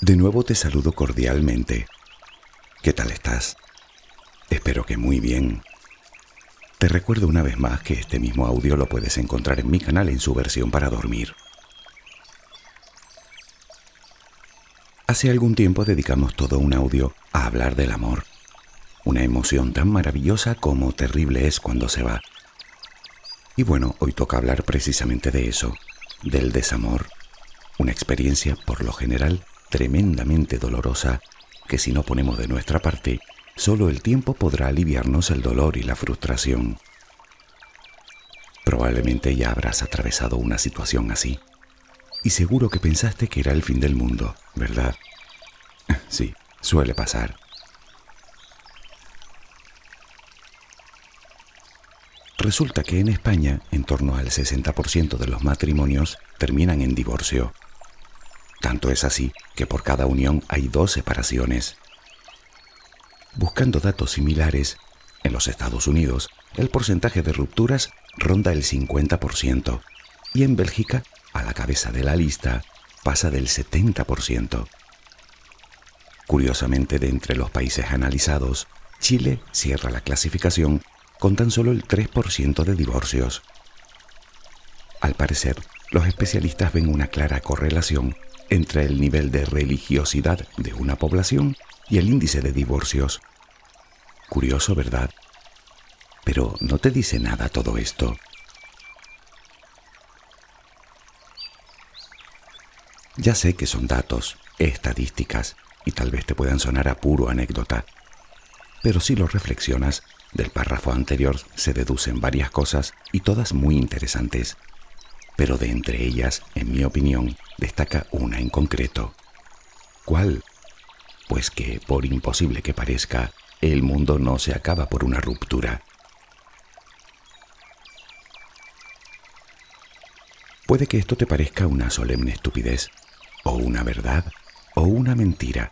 De nuevo te saludo cordialmente. ¿Qué tal estás? Espero que muy bien. Te recuerdo una vez más que este mismo audio lo puedes encontrar en mi canal en su versión para dormir. Hace algún tiempo dedicamos todo un audio a hablar del amor, una emoción tan maravillosa como terrible es cuando se va. Y bueno, hoy toca hablar precisamente de eso, del desamor, una experiencia por lo general tremendamente dolorosa que si no ponemos de nuestra parte, solo el tiempo podrá aliviarnos el dolor y la frustración. Probablemente ya habrás atravesado una situación así. Y seguro que pensaste que era el fin del mundo, ¿verdad? Sí, suele pasar. Resulta que en España en torno al 60% de los matrimonios terminan en divorcio. Tanto es así que por cada unión hay dos separaciones. Buscando datos similares, en los Estados Unidos el porcentaje de rupturas ronda el 50% y en Bélgica, a la cabeza de la lista, pasa del 70%. Curiosamente, de entre los países analizados, Chile cierra la clasificación con tan solo el 3% de divorcios. Al parecer, los especialistas ven una clara correlación entre el nivel de religiosidad de una población y el índice de divorcios. Curioso, ¿verdad? Pero no te dice nada todo esto. Ya sé que son datos, estadísticas, y tal vez te puedan sonar a puro anécdota, pero si lo reflexionas, del párrafo anterior se deducen varias cosas y todas muy interesantes pero de entre ellas, en mi opinión, destaca una en concreto. ¿Cuál? Pues que, por imposible que parezca, el mundo no se acaba por una ruptura. Puede que esto te parezca una solemne estupidez, o una verdad, o una mentira.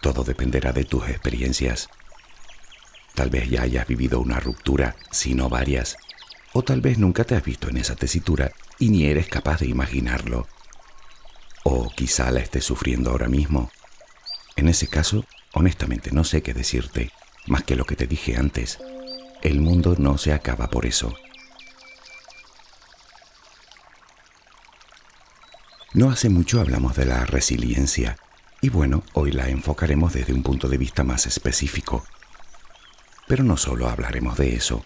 Todo dependerá de tus experiencias. Tal vez ya hayas vivido una ruptura, si no varias, o tal vez nunca te has visto en esa tesitura y ni eres capaz de imaginarlo. O quizá la estés sufriendo ahora mismo. En ese caso, honestamente no sé qué decirte, más que lo que te dije antes. El mundo no se acaba por eso. No hace mucho hablamos de la resiliencia y bueno, hoy la enfocaremos desde un punto de vista más específico. Pero no solo hablaremos de eso.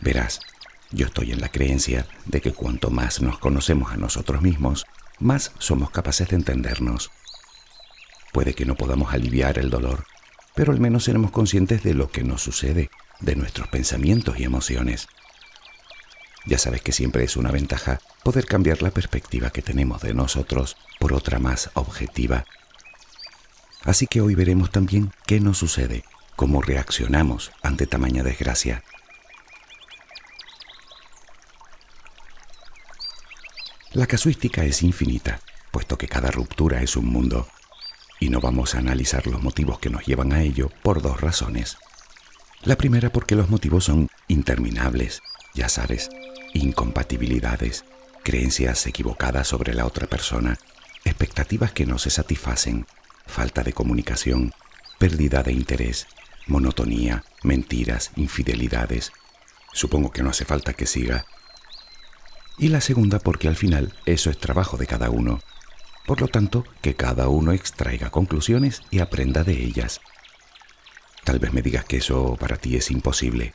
Verás, yo estoy en la creencia de que cuanto más nos conocemos a nosotros mismos, más somos capaces de entendernos. Puede que no podamos aliviar el dolor, pero al menos seremos conscientes de lo que nos sucede, de nuestros pensamientos y emociones. Ya sabes que siempre es una ventaja poder cambiar la perspectiva que tenemos de nosotros por otra más objetiva. Así que hoy veremos también qué nos sucede, cómo reaccionamos ante tamaña desgracia. La casuística es infinita, puesto que cada ruptura es un mundo, y no vamos a analizar los motivos que nos llevan a ello por dos razones. La primera porque los motivos son interminables, ya sabes, incompatibilidades, creencias equivocadas sobre la otra persona, expectativas que no se satisfacen, falta de comunicación, pérdida de interés, monotonía, mentiras, infidelidades. Supongo que no hace falta que siga y la segunda porque al final eso es trabajo de cada uno. Por lo tanto, que cada uno extraiga conclusiones y aprenda de ellas. Tal vez me digas que eso para ti es imposible.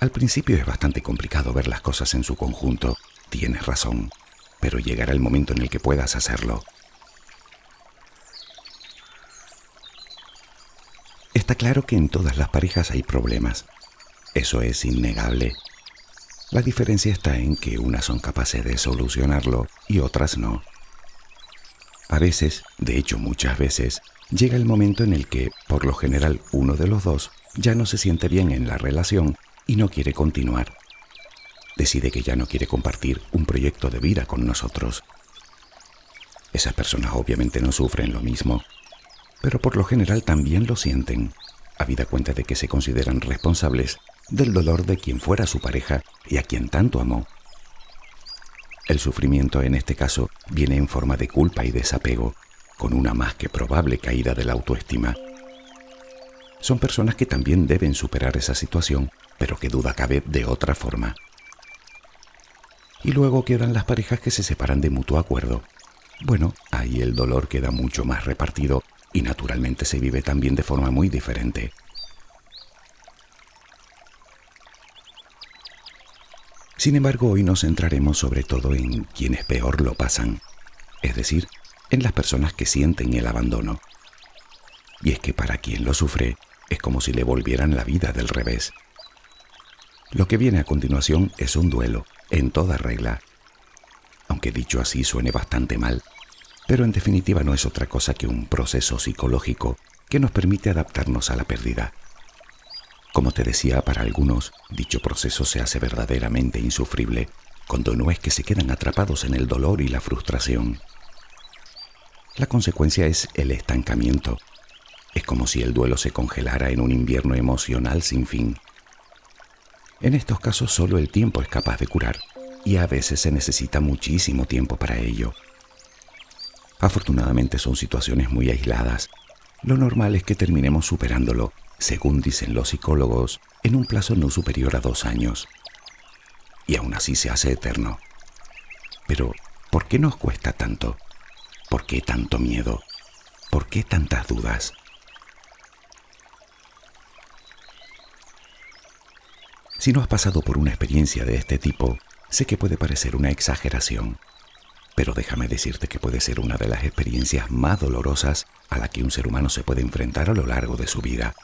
Al principio es bastante complicado ver las cosas en su conjunto, tienes razón, pero llegará el momento en el que puedas hacerlo. Está claro que en todas las parejas hay problemas. Eso es innegable. La diferencia está en que unas son capaces de solucionarlo y otras no. A veces, de hecho muchas veces, llega el momento en el que, por lo general, uno de los dos ya no se siente bien en la relación y no quiere continuar. Decide que ya no quiere compartir un proyecto de vida con nosotros. Esas personas obviamente no sufren lo mismo, pero por lo general también lo sienten, habida cuenta de que se consideran responsables del dolor de quien fuera su pareja y a quien tanto amó. El sufrimiento en este caso viene en forma de culpa y desapego, con una más que probable caída de la autoestima. Son personas que también deben superar esa situación, pero que duda cabe de otra forma. Y luego quedan las parejas que se separan de mutuo acuerdo. Bueno, ahí el dolor queda mucho más repartido y naturalmente se vive también de forma muy diferente. Sin embargo, hoy nos centraremos sobre todo en quienes peor lo pasan, es decir, en las personas que sienten el abandono. Y es que para quien lo sufre es como si le volvieran la vida del revés. Lo que viene a continuación es un duelo, en toda regla. Aunque dicho así suene bastante mal, pero en definitiva no es otra cosa que un proceso psicológico que nos permite adaptarnos a la pérdida. Como te decía, para algunos, dicho proceso se hace verdaderamente insufrible, cuando no es que se quedan atrapados en el dolor y la frustración. La consecuencia es el estancamiento. Es como si el duelo se congelara en un invierno emocional sin fin. En estos casos solo el tiempo es capaz de curar y a veces se necesita muchísimo tiempo para ello. Afortunadamente son situaciones muy aisladas. Lo normal es que terminemos superándolo, según dicen los psicólogos, en un plazo no superior a dos años. Y aún así se hace eterno. Pero, ¿por qué nos cuesta tanto? ¿Por qué tanto miedo? ¿Por qué tantas dudas? Si no has pasado por una experiencia de este tipo, sé que puede parecer una exageración, pero déjame decirte que puede ser una de las experiencias más dolorosas a la que un ser humano se puede enfrentar a lo largo de su vida.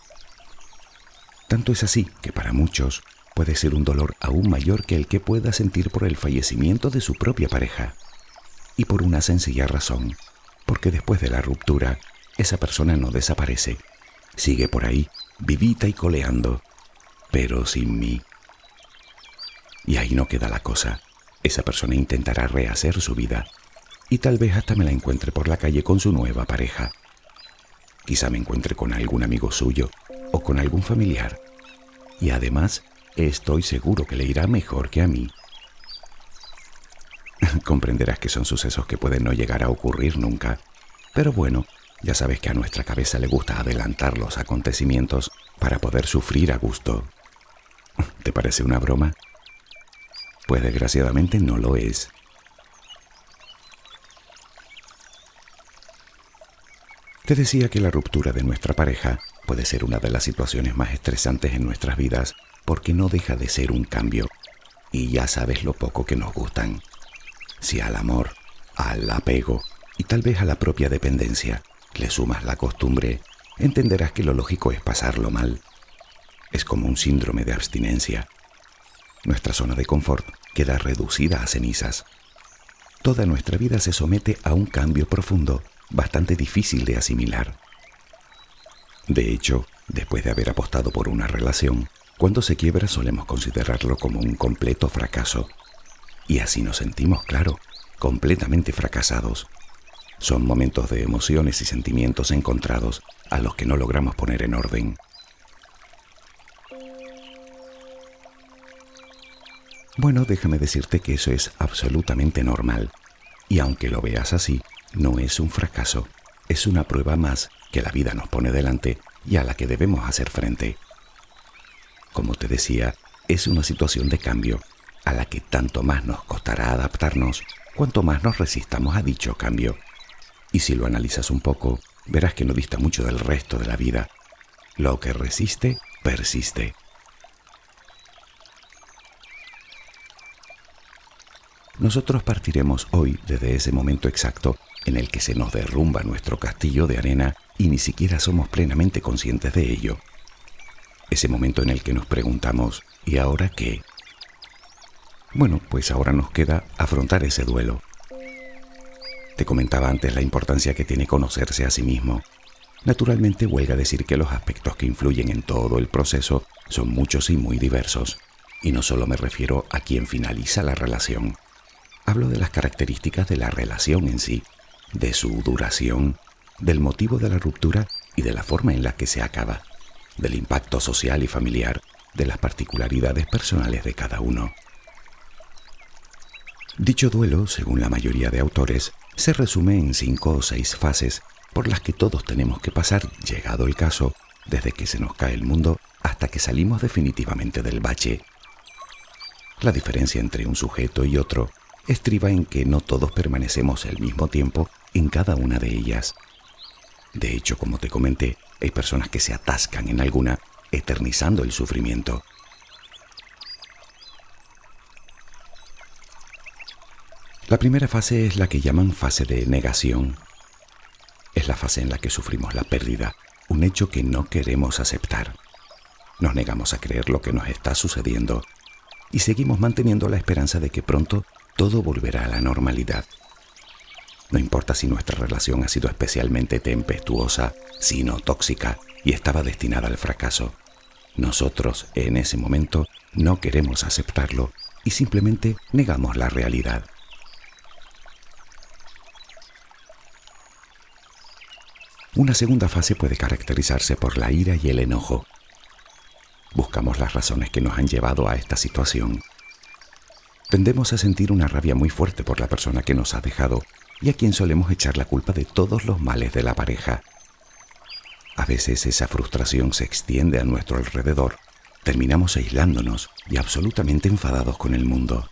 Tanto es así que para muchos puede ser un dolor aún mayor que el que pueda sentir por el fallecimiento de su propia pareja. Y por una sencilla razón, porque después de la ruptura, esa persona no desaparece, sigue por ahí, vivita y coleando, pero sin mí. Y ahí no queda la cosa esa persona intentará rehacer su vida y tal vez hasta me la encuentre por la calle con su nueva pareja. Quizá me encuentre con algún amigo suyo o con algún familiar. Y además, estoy seguro que le irá mejor que a mí. Comprenderás que son sucesos que pueden no llegar a ocurrir nunca. Pero bueno, ya sabes que a nuestra cabeza le gusta adelantar los acontecimientos para poder sufrir a gusto. ¿Te parece una broma? Pues desgraciadamente no lo es. Te decía que la ruptura de nuestra pareja puede ser una de las situaciones más estresantes en nuestras vidas porque no deja de ser un cambio. Y ya sabes lo poco que nos gustan. Si al amor, al apego y tal vez a la propia dependencia le sumas la costumbre, entenderás que lo lógico es pasarlo mal. Es como un síndrome de abstinencia nuestra zona de confort queda reducida a cenizas. Toda nuestra vida se somete a un cambio profundo, bastante difícil de asimilar. De hecho, después de haber apostado por una relación, cuando se quiebra solemos considerarlo como un completo fracaso. Y así nos sentimos, claro, completamente fracasados. Son momentos de emociones y sentimientos encontrados a los que no logramos poner en orden. Bueno, déjame decirte que eso es absolutamente normal. Y aunque lo veas así, no es un fracaso, es una prueba más que la vida nos pone delante y a la que debemos hacer frente. Como te decía, es una situación de cambio a la que tanto más nos costará adaptarnos cuanto más nos resistamos a dicho cambio. Y si lo analizas un poco, verás que no dista mucho del resto de la vida. Lo que resiste, persiste. Nosotros partiremos hoy desde ese momento exacto en el que se nos derrumba nuestro castillo de arena y ni siquiera somos plenamente conscientes de ello. Ese momento en el que nos preguntamos, ¿y ahora qué? Bueno, pues ahora nos queda afrontar ese duelo. Te comentaba antes la importancia que tiene conocerse a sí mismo. Naturalmente huelga decir que los aspectos que influyen en todo el proceso son muchos y muy diversos. Y no solo me refiero a quien finaliza la relación, Hablo de las características de la relación en sí, de su duración, del motivo de la ruptura y de la forma en la que se acaba, del impacto social y familiar, de las particularidades personales de cada uno. Dicho duelo, según la mayoría de autores, se resume en cinco o seis fases por las que todos tenemos que pasar, llegado el caso, desde que se nos cae el mundo hasta que salimos definitivamente del bache. La diferencia entre un sujeto y otro estriba en que no todos permanecemos el mismo tiempo en cada una de ellas. De hecho, como te comenté, hay personas que se atascan en alguna, eternizando el sufrimiento. La primera fase es la que llaman fase de negación. Es la fase en la que sufrimos la pérdida, un hecho que no queremos aceptar. Nos negamos a creer lo que nos está sucediendo y seguimos manteniendo la esperanza de que pronto todo volverá a la normalidad. No importa si nuestra relación ha sido especialmente tempestuosa, sino tóxica y estaba destinada al fracaso. Nosotros, en ese momento, no queremos aceptarlo y simplemente negamos la realidad. Una segunda fase puede caracterizarse por la ira y el enojo. Buscamos las razones que nos han llevado a esta situación. Tendemos a sentir una rabia muy fuerte por la persona que nos ha dejado y a quien solemos echar la culpa de todos los males de la pareja. A veces esa frustración se extiende a nuestro alrededor. Terminamos aislándonos y absolutamente enfadados con el mundo.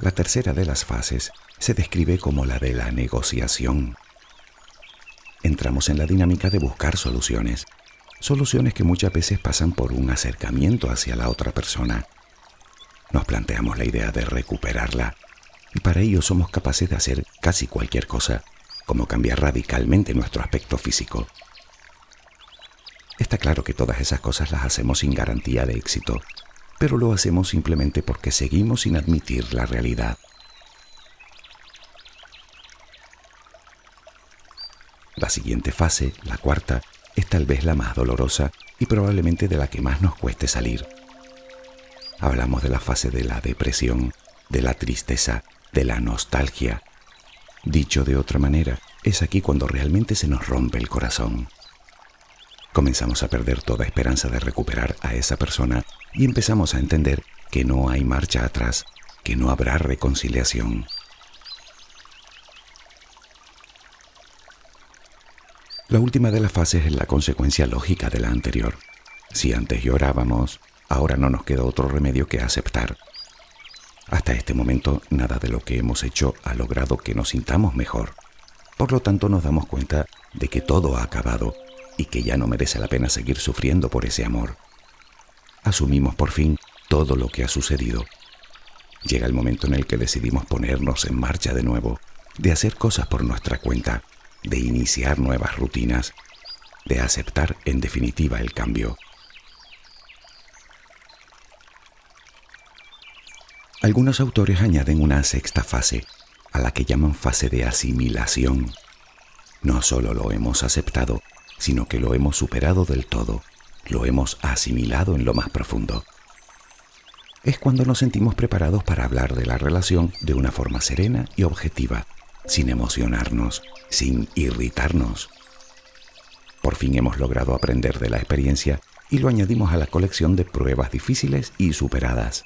La tercera de las fases se describe como la de la negociación entramos en la dinámica de buscar soluciones. Soluciones que muchas veces pasan por un acercamiento hacia la otra persona. Nos planteamos la idea de recuperarla y para ello somos capaces de hacer casi cualquier cosa, como cambiar radicalmente nuestro aspecto físico. Está claro que todas esas cosas las hacemos sin garantía de éxito, pero lo hacemos simplemente porque seguimos sin admitir la realidad. La siguiente fase, la cuarta, es tal vez la más dolorosa y probablemente de la que más nos cueste salir. Hablamos de la fase de la depresión, de la tristeza, de la nostalgia. Dicho de otra manera, es aquí cuando realmente se nos rompe el corazón. Comenzamos a perder toda esperanza de recuperar a esa persona y empezamos a entender que no hay marcha atrás, que no habrá reconciliación. La última de las fases es la consecuencia lógica de la anterior. Si antes llorábamos, ahora no nos queda otro remedio que aceptar. Hasta este momento nada de lo que hemos hecho ha logrado que nos sintamos mejor. Por lo tanto nos damos cuenta de que todo ha acabado y que ya no merece la pena seguir sufriendo por ese amor. Asumimos por fin todo lo que ha sucedido. Llega el momento en el que decidimos ponernos en marcha de nuevo, de hacer cosas por nuestra cuenta de iniciar nuevas rutinas, de aceptar en definitiva el cambio. Algunos autores añaden una sexta fase, a la que llaman fase de asimilación. No solo lo hemos aceptado, sino que lo hemos superado del todo, lo hemos asimilado en lo más profundo. Es cuando nos sentimos preparados para hablar de la relación de una forma serena y objetiva, sin emocionarnos, sin irritarnos. Por fin hemos logrado aprender de la experiencia y lo añadimos a la colección de pruebas difíciles y superadas.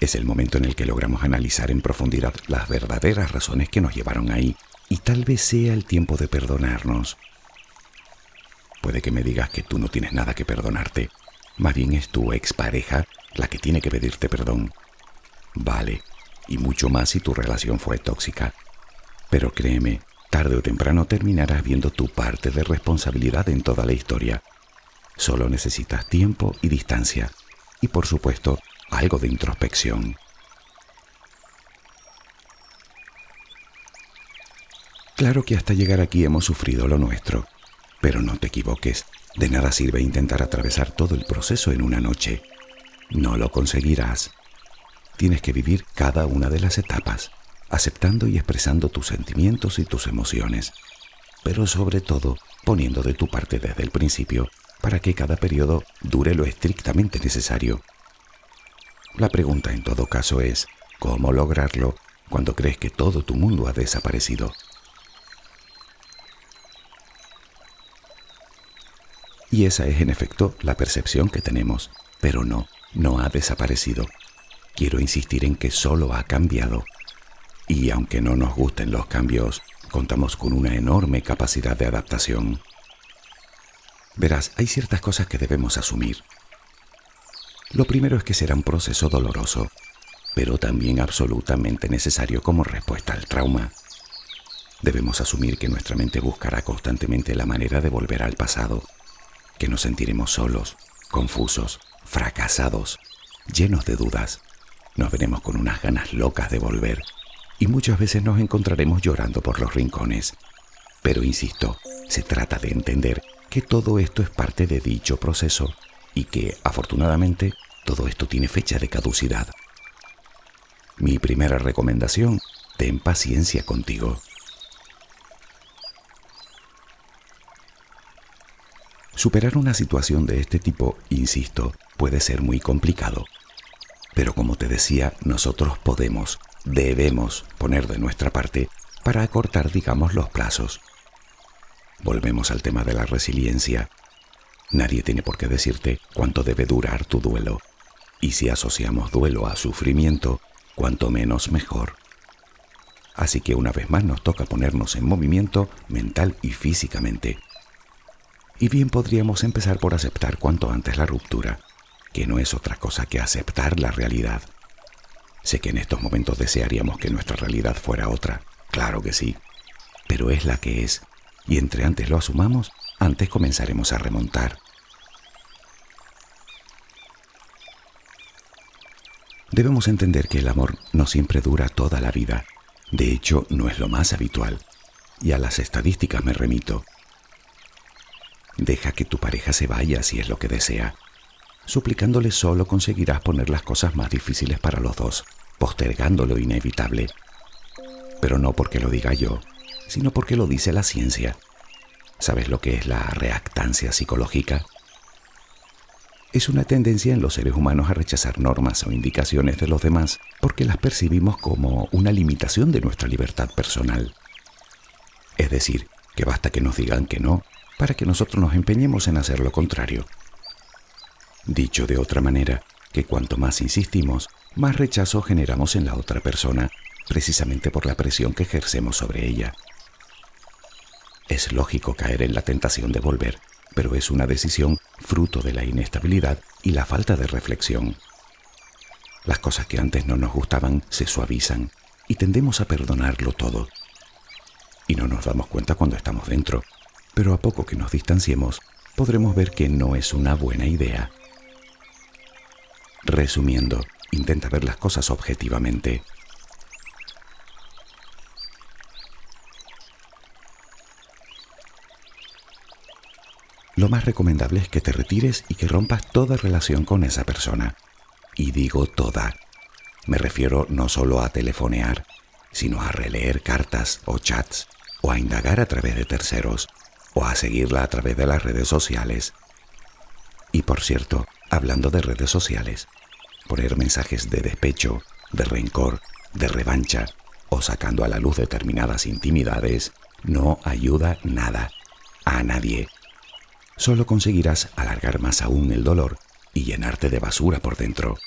Es el momento en el que logramos analizar en profundidad las verdaderas razones que nos llevaron ahí y tal vez sea el tiempo de perdonarnos. Puede que me digas que tú no tienes nada que perdonarte, más bien es tu expareja la que tiene que pedirte perdón. Vale, y mucho más si tu relación fue tóxica. Pero créeme, tarde o temprano terminarás viendo tu parte de responsabilidad en toda la historia. Solo necesitas tiempo y distancia. Y por supuesto, algo de introspección. Claro que hasta llegar aquí hemos sufrido lo nuestro, pero no te equivoques, de nada sirve intentar atravesar todo el proceso en una noche. No lo conseguirás. Tienes que vivir cada una de las etapas aceptando y expresando tus sentimientos y tus emociones, pero sobre todo poniendo de tu parte desde el principio para que cada periodo dure lo estrictamente necesario. La pregunta en todo caso es, ¿cómo lograrlo cuando crees que todo tu mundo ha desaparecido? Y esa es en efecto la percepción que tenemos, pero no, no ha desaparecido. Quiero insistir en que solo ha cambiado. Y aunque no nos gusten los cambios, contamos con una enorme capacidad de adaptación. Verás, hay ciertas cosas que debemos asumir. Lo primero es que será un proceso doloroso, pero también absolutamente necesario como respuesta al trauma. Debemos asumir que nuestra mente buscará constantemente la manera de volver al pasado, que nos sentiremos solos, confusos, fracasados, llenos de dudas. Nos veremos con unas ganas locas de volver y muchas veces nos encontraremos llorando por los rincones. Pero insisto, se trata de entender que todo esto es parte de dicho proceso y que, afortunadamente, todo esto tiene fecha de caducidad. Mi primera recomendación, ten paciencia contigo. Superar una situación de este tipo, insisto, puede ser muy complicado. Pero como te decía, nosotros podemos, debemos poner de nuestra parte para acortar, digamos, los plazos. Volvemos al tema de la resiliencia. Nadie tiene por qué decirte cuánto debe durar tu duelo. Y si asociamos duelo a sufrimiento, cuanto menos mejor. Así que una vez más nos toca ponernos en movimiento mental y físicamente y bien podríamos empezar por aceptar cuanto antes la ruptura, que no es otra cosa que aceptar la realidad. Sé que en estos momentos desearíamos que nuestra realidad fuera otra, claro que sí, pero es la que es, y entre antes lo asumamos, antes comenzaremos a remontar. Debemos entender que el amor no siempre dura toda la vida, de hecho no es lo más habitual, y a las estadísticas me remito. Deja que tu pareja se vaya si es lo que desea. Suplicándole solo conseguirás poner las cosas más difíciles para los dos, postergando lo inevitable. Pero no porque lo diga yo, sino porque lo dice la ciencia. ¿Sabes lo que es la reactancia psicológica? Es una tendencia en los seres humanos a rechazar normas o indicaciones de los demás porque las percibimos como una limitación de nuestra libertad personal. Es decir, que basta que nos digan que no para que nosotros nos empeñemos en hacer lo contrario. Dicho de otra manera, que cuanto más insistimos, más rechazo generamos en la otra persona, precisamente por la presión que ejercemos sobre ella. Es lógico caer en la tentación de volver, pero es una decisión fruto de la inestabilidad y la falta de reflexión. Las cosas que antes no nos gustaban se suavizan y tendemos a perdonarlo todo. Y no nos damos cuenta cuando estamos dentro, pero a poco que nos distanciemos, podremos ver que no es una buena idea. Resumiendo, intenta ver las cosas objetivamente. Lo más recomendable es que te retires y que rompas toda relación con esa persona. Y digo toda. Me refiero no solo a telefonear, sino a releer cartas o chats o a indagar a través de terceros o a seguirla a través de las redes sociales. Y por cierto, hablando de redes sociales, poner mensajes de despecho, de rencor, de revancha o sacando a la luz determinadas intimidades no ayuda nada a nadie. Solo conseguirás alargar más aún el dolor y llenarte de basura por dentro.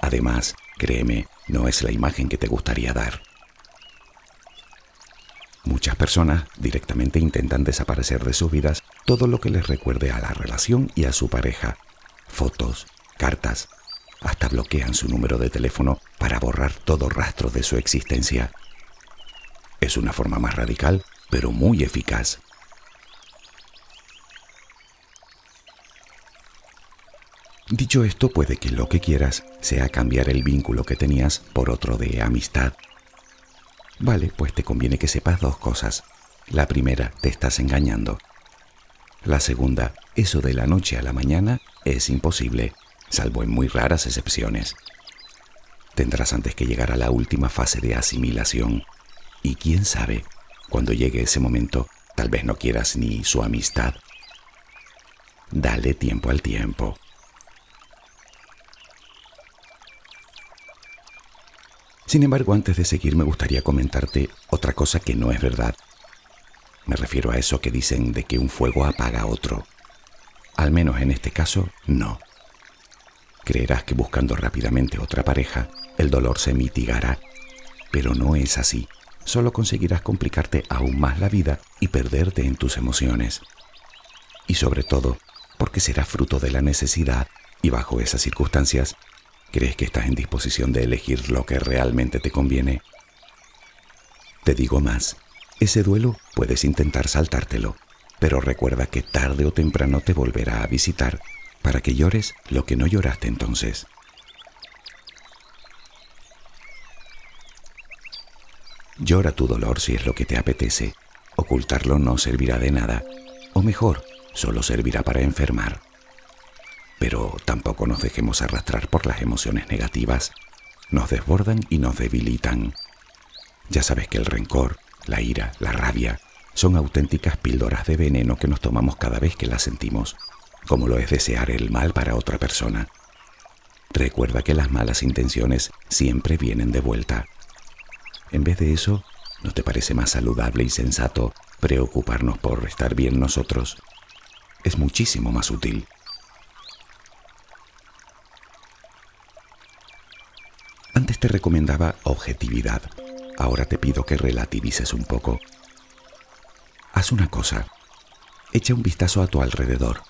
Además, créeme, no es la imagen que te gustaría dar. Muchas personas directamente intentan desaparecer de sus vidas todo lo que les recuerde a la relación y a su pareja. Fotos, cartas, hasta bloquean su número de teléfono para borrar todo rastro de su existencia. Es una forma más radical, pero muy eficaz. Dicho esto, puede que lo que quieras sea cambiar el vínculo que tenías por otro de amistad Vale, pues te conviene que sepas dos cosas. La primera, te estás engañando. La segunda, eso de la noche a la mañana es imposible, salvo en muy raras excepciones. Tendrás antes que llegar a la última fase de asimilación. Y quién sabe, cuando llegue ese momento, tal vez no quieras ni su amistad. Dale tiempo al tiempo. Sin embargo, antes de seguir me gustaría comentarte otra cosa que no es verdad. Me refiero a eso que dicen de que un fuego apaga otro. Al menos en este caso, no. Creerás que buscando rápidamente otra pareja, el dolor se mitigará. Pero no es así. Solo conseguirás complicarte aún más la vida y perderte en tus emociones. Y sobre todo, porque será fruto de la necesidad y bajo esas circunstancias, ¿crees que estás en disposición de elegir lo que realmente te conviene? Te digo más, ese duelo puedes intentar saltártelo, pero recuerda que tarde o temprano te volverá a visitar para que llores lo que no lloraste entonces. Llora tu dolor si es lo que te apetece. Ocultarlo no servirá de nada, o mejor, solo servirá para enfermar. Pero tampoco nos dejemos arrastrar por las emociones negativas. Nos desbordan y nos debilitan. Ya sabes que el rencor, la ira, la rabia, son auténticas píldoras de veneno que nos tomamos cada vez que las sentimos como lo es desear el mal para otra persona. Recuerda que las malas intenciones siempre vienen de vuelta. En vez de eso, ¿no te parece más saludable y sensato preocuparnos por estar bien nosotros? Es muchísimo más útil. Antes te recomendaba objetividad. Ahora te pido que relativices un poco. Haz una cosa. Echa un vistazo a tu alrededor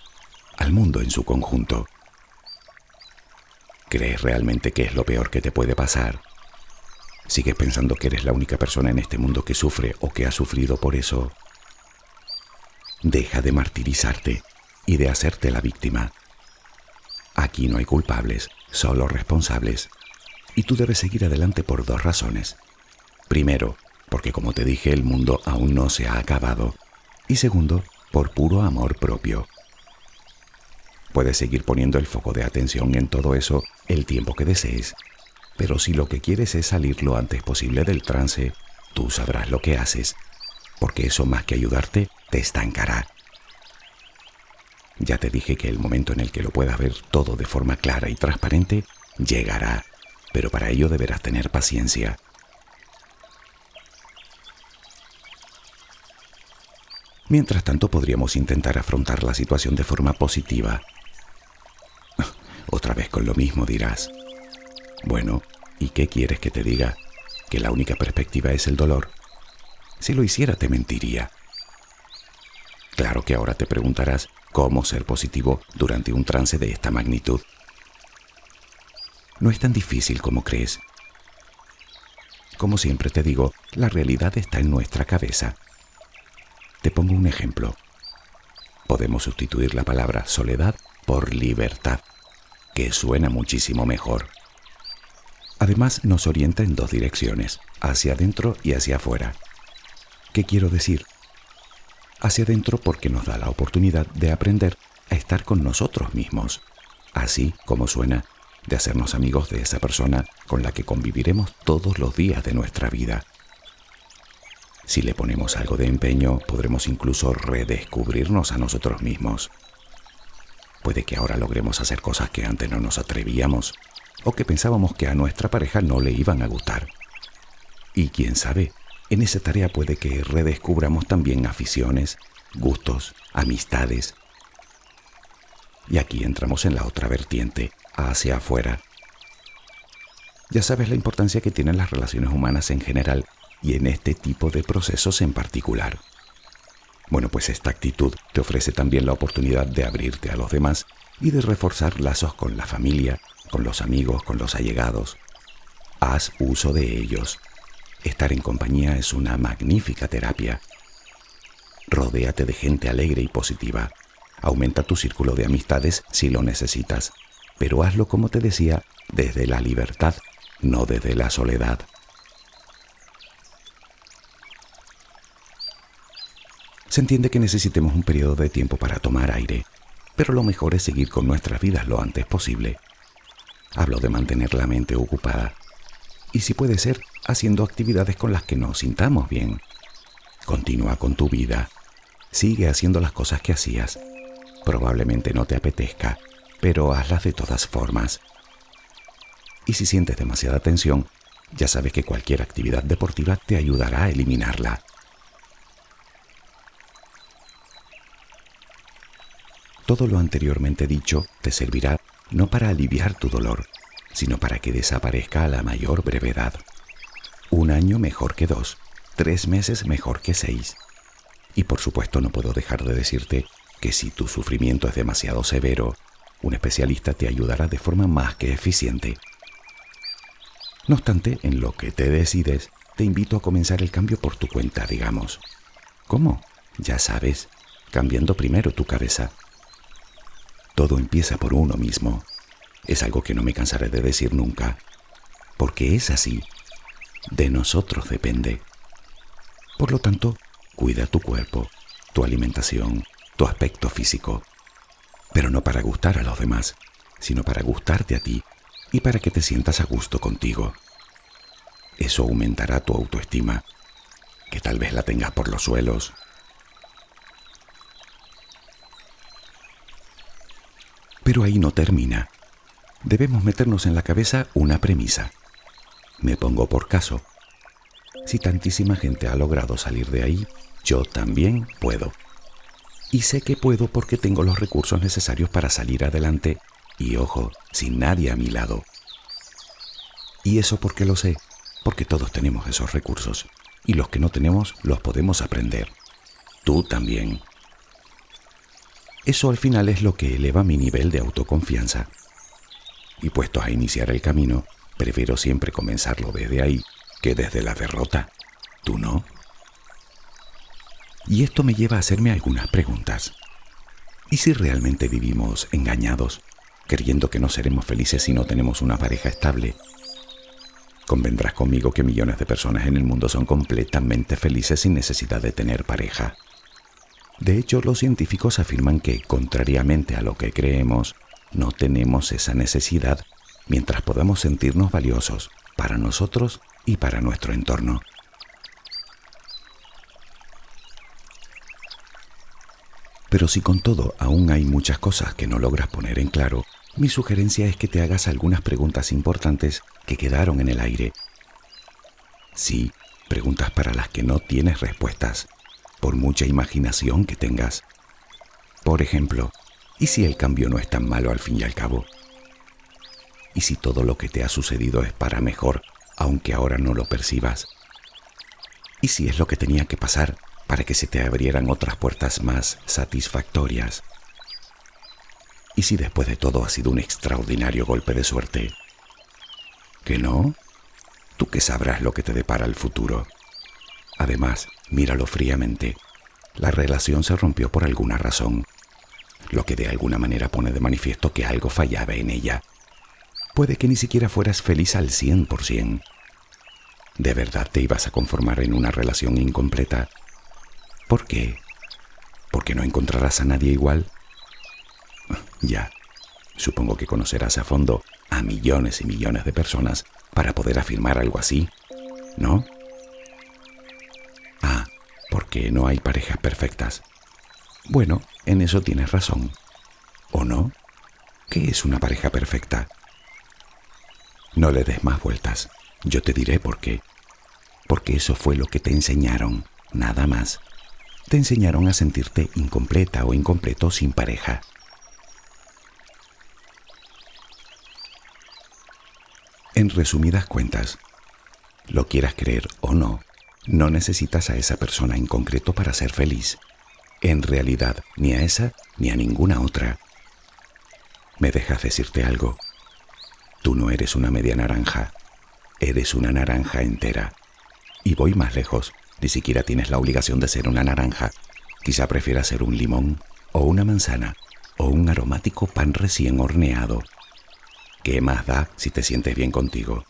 al mundo en su conjunto. ¿Crees realmente que es lo peor que te puede pasar? ¿Sigues pensando que eres la única persona en este mundo que sufre o que ha sufrido por eso? Deja de martirizarte y de hacerte la víctima. Aquí no hay culpables, solo responsables. Y tú debes seguir adelante por dos razones. Primero, porque como te dije, el mundo aún no se ha acabado. Y segundo, por puro amor propio. Puedes seguir poniendo el foco de atención en todo eso el tiempo que desees, pero si lo que quieres es salir lo antes posible del trance, tú sabrás lo que haces, porque eso más que ayudarte, te estancará. Ya te dije que el momento en el que lo puedas ver todo de forma clara y transparente, llegará, pero para ello deberás tener paciencia. Mientras tanto podríamos intentar afrontar la situación de forma positiva otra vez con lo mismo dirás. Bueno, ¿y qué quieres que te diga? ¿Que la única perspectiva es el dolor? Si lo hiciera te mentiría. Claro que ahora te preguntarás cómo ser positivo durante un trance de esta magnitud. No es tan difícil como crees. Como siempre te digo, la realidad está en nuestra cabeza. Te pongo un ejemplo. Podemos sustituir la palabra soledad por libertad que suena muchísimo mejor. Además nos orienta en dos direcciones, hacia adentro y hacia afuera. ¿Qué quiero decir? Hacia adentro porque nos da la oportunidad de aprender a estar con nosotros mismos, así como suena, de hacernos amigos de esa persona con la que conviviremos todos los días de nuestra vida. Si le ponemos algo de empeño, podremos incluso redescubrirnos a nosotros mismos. Puede que ahora logremos hacer cosas que antes no nos atrevíamos o que pensábamos que a nuestra pareja no le iban a gustar. Y quién sabe, en esa tarea puede que redescubramos también aficiones, gustos, amistades. Y aquí entramos en la otra vertiente, hacia afuera. Ya sabes la importancia que tienen las relaciones humanas en general y en este tipo de procesos en particular. Bueno, pues esta actitud te ofrece también la oportunidad de abrirte a los demás y de reforzar lazos con la familia, con los amigos, con los allegados. Haz uso de ellos. Estar en compañía es una magnífica terapia. Rodéate de gente alegre y positiva. Aumenta tu círculo de amistades si lo necesitas, pero hazlo como te decía, desde la libertad, no desde la soledad. Se entiende que necesitemos un periodo de tiempo para tomar aire, pero lo mejor es seguir con nuestras vidas lo antes posible. Hablo de mantener la mente ocupada y si puede ser, haciendo actividades con las que nos sintamos bien. Continúa con tu vida. Sigue haciendo las cosas que hacías. Probablemente no te apetezca, pero hazlas de todas formas. Y si sientes demasiada tensión, ya sabes que cualquier actividad deportiva te ayudará a eliminarla. Todo lo anteriormente dicho te servirá no para aliviar tu dolor, sino para que desaparezca a la mayor brevedad. Un año mejor que dos, tres meses mejor que seis. Y por supuesto no puedo dejar de decirte que si tu sufrimiento es demasiado severo, un especialista te ayudará de forma más que eficiente. No obstante, en lo que te decides, te invito a comenzar el cambio por tu cuenta, digamos. ¿Cómo? Ya sabes, cambiando primero tu cabeza. Todo empieza por uno mismo. Es algo que no me cansaré de decir nunca, porque es así. De nosotros depende. Por lo tanto, cuida tu cuerpo, tu alimentación, tu aspecto físico, pero no para gustar a los demás, sino para gustarte a ti y para que te sientas a gusto contigo. Eso aumentará tu autoestima, que tal vez la tengas por los suelos. Pero ahí no termina. Debemos meternos en la cabeza una premisa. Me pongo por caso. Si tantísima gente ha logrado salir de ahí, yo también puedo. Y sé que puedo porque tengo los recursos necesarios para salir adelante y, ojo, sin nadie a mi lado. Y eso porque lo sé, porque todos tenemos esos recursos y los que no tenemos los podemos aprender. Tú también. Eso al final es lo que eleva mi nivel de autoconfianza. Y puestos a iniciar el camino, prefiero siempre comenzarlo desde ahí que desde la derrota. ¿Tú no? Y esto me lleva a hacerme algunas preguntas. ¿Y si realmente vivimos engañados, creyendo que no seremos felices si no tenemos una pareja estable? Convendrás conmigo que millones de personas en el mundo son completamente felices sin necesidad de tener pareja. De hecho, los científicos afirman que, contrariamente a lo que creemos, no tenemos esa necesidad mientras podamos sentirnos valiosos para nosotros y para nuestro entorno. Pero si con todo aún hay muchas cosas que no logras poner en claro, mi sugerencia es que te hagas algunas preguntas importantes que quedaron en el aire. Sí, preguntas para las que no tienes respuestas, por mucha imaginación que tengas. Por ejemplo, ¿y si el cambio no es tan malo al fin y al cabo? ¿Y si todo lo que te ha sucedido es para mejor, aunque ahora no lo percibas? ¿Y si es lo que tenía que pasar para que se te abrieran otras puertas más satisfactorias. ¿Y si después de todo ha sido un extraordinario golpe de suerte? ¿Que no? Tú que sabrás lo que te depara el futuro. Además, míralo fríamente. La relación se rompió por alguna razón, lo que de alguna manera pone de manifiesto que algo fallaba en ella. Puede que ni siquiera fueras feliz al 100%. ¿De verdad te ibas a conformar en una relación incompleta ¿Por qué? ¿Porque no encontrarás a nadie igual? Ya, supongo que conocerás a fondo a millones y millones de personas para poder afirmar algo así, ¿no? Ah, porque no hay parejas perfectas. Bueno, en eso tienes razón. ¿O no? ¿Qué es una pareja perfecta? No le des más vueltas. Yo te diré por qué. Porque eso fue lo que te enseñaron, nada más te enseñaron a sentirte incompleta o incompleto sin pareja. En resumidas cuentas, lo quieras creer o no, no necesitas a esa persona en concreto para ser feliz. En realidad, ni a esa ni a ninguna otra. ¿Me dejas decirte algo? Tú no eres una media naranja, eres una naranja entera. Y voy más lejos. Ni siquiera tienes la obligación de ser una naranja. Quizá prefieras ser un limón o una manzana o un aromático pan recién horneado. ¿Qué más da si te sientes bien contigo?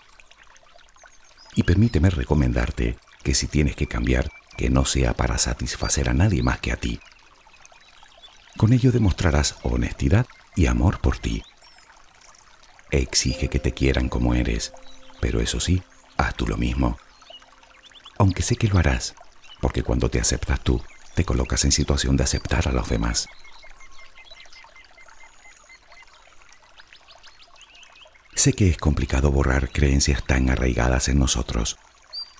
Y permíteme recomendarte que si tienes que cambiar, que no sea para satisfacer a nadie más que a ti. Con ello demostrarás honestidad y amor por ti. Exige que te quieran como eres, pero eso sí, haz tú lo mismo aunque sé que lo harás, porque cuando te aceptas tú, te colocas en situación de aceptar a los demás. Sé que es complicado borrar creencias tan arraigadas en nosotros,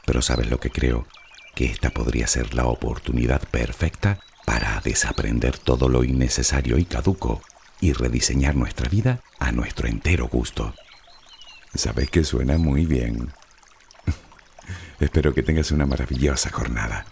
pero ¿sabes lo que creo? Que esta podría ser la oportunidad perfecta para desaprender todo lo innecesario y caduco y rediseñar nuestra vida a nuestro entero gusto. Sabes que suena muy bien. Espero que tengas una maravillosa jornada.